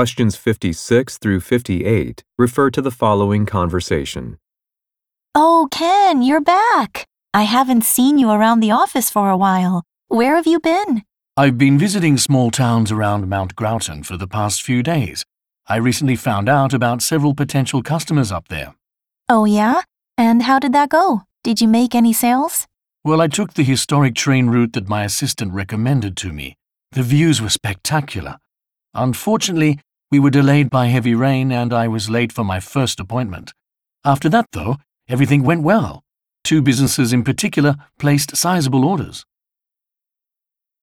Questions 56 through 58 refer to the following conversation. Oh, Ken, you're back. I haven't seen you around the office for a while. Where have you been? I've been visiting small towns around Mount Groughton for the past few days. I recently found out about several potential customers up there. Oh, yeah? And how did that go? Did you make any sales? Well, I took the historic train route that my assistant recommended to me. The views were spectacular. Unfortunately, we were delayed by heavy rain and I was late for my first appointment. After that, though, everything went well. Two businesses in particular placed sizable orders.